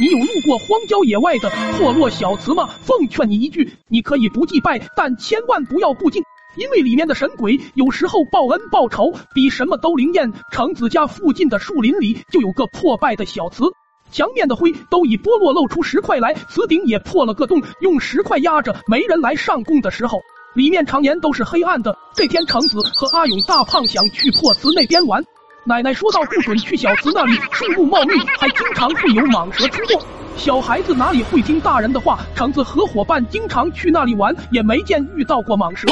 你有路过荒郊野外的破落小祠吗？奉劝你一句，你可以不祭拜，但千万不要不敬，因为里面的神鬼有时候报恩报仇比什么都灵验。橙子家附近的树林里就有个破败的小祠，墙面的灰都已剥落，露出石块来，祠顶也破了个洞，用石块压着，没人来上供的时候。里面常年都是黑暗的。这天，橙子和阿勇、大胖想去破祠那边玩，奶奶说道不准去小祠那里，树木茂密，还经常会有蟒蛇出没。小孩子哪里会听大人的话？橙子和伙伴经常去那里玩，也没见遇到过蟒蛇，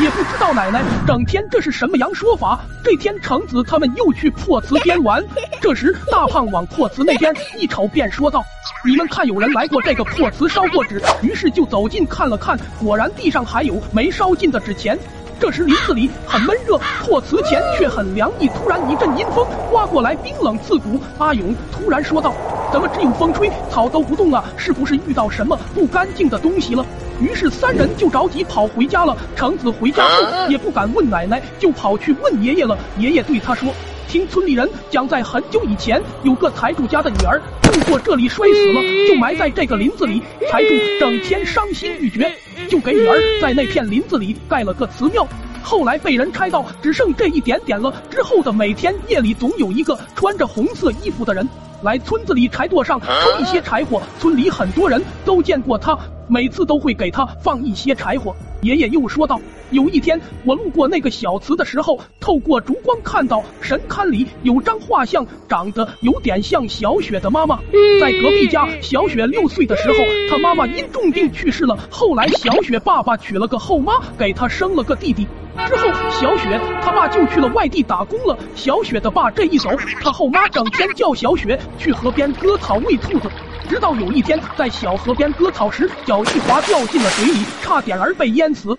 也不知道奶奶整天这是什么洋说法。这天，橙子他们又去破祠边玩，这时大胖往破祠那边一瞅，便说道。你们看，有人来过这个破祠烧过纸，于是就走近看了看，果然地上还有没烧尽的纸钱。这时林子里很闷热，破瓷前却很凉意。突然一阵阴风刮过来，冰冷刺骨。阿勇突然说道：“怎么只有风吹，草都不动啊？是不是遇到什么不干净的东西了？”于是三人就着急跑回家了。橙子回家后也不敢问奶奶，就跑去问爷爷了。爷爷对他说。听村里人讲，在很久以前，有个财主家的女儿路过这里摔死了，就埋在这个林子里。财主整天伤心欲绝，就给女儿在那片林子里盖了个祠庙。后来被人拆到只剩这一点点了。之后的每天夜里，总有一个穿着红色衣服的人来村子里柴垛上抽一些柴火。村里很多人都见过他。每次都会给他放一些柴火。爷爷又说道：“有一天，我路过那个小祠的时候，透过烛光看到神龛里有张画像，长得有点像小雪的妈妈。在隔壁家，小雪六岁的时候，她妈妈因重病去世了。后来，小雪爸爸娶了个后妈，给她生了个弟弟。之后，小雪他爸就去了外地打工了。小雪的爸这一走，他后妈整天叫小雪去河边割草喂兔子。”直到有一天，在小河边割草时，脚一滑掉进了水里，差点儿被淹死。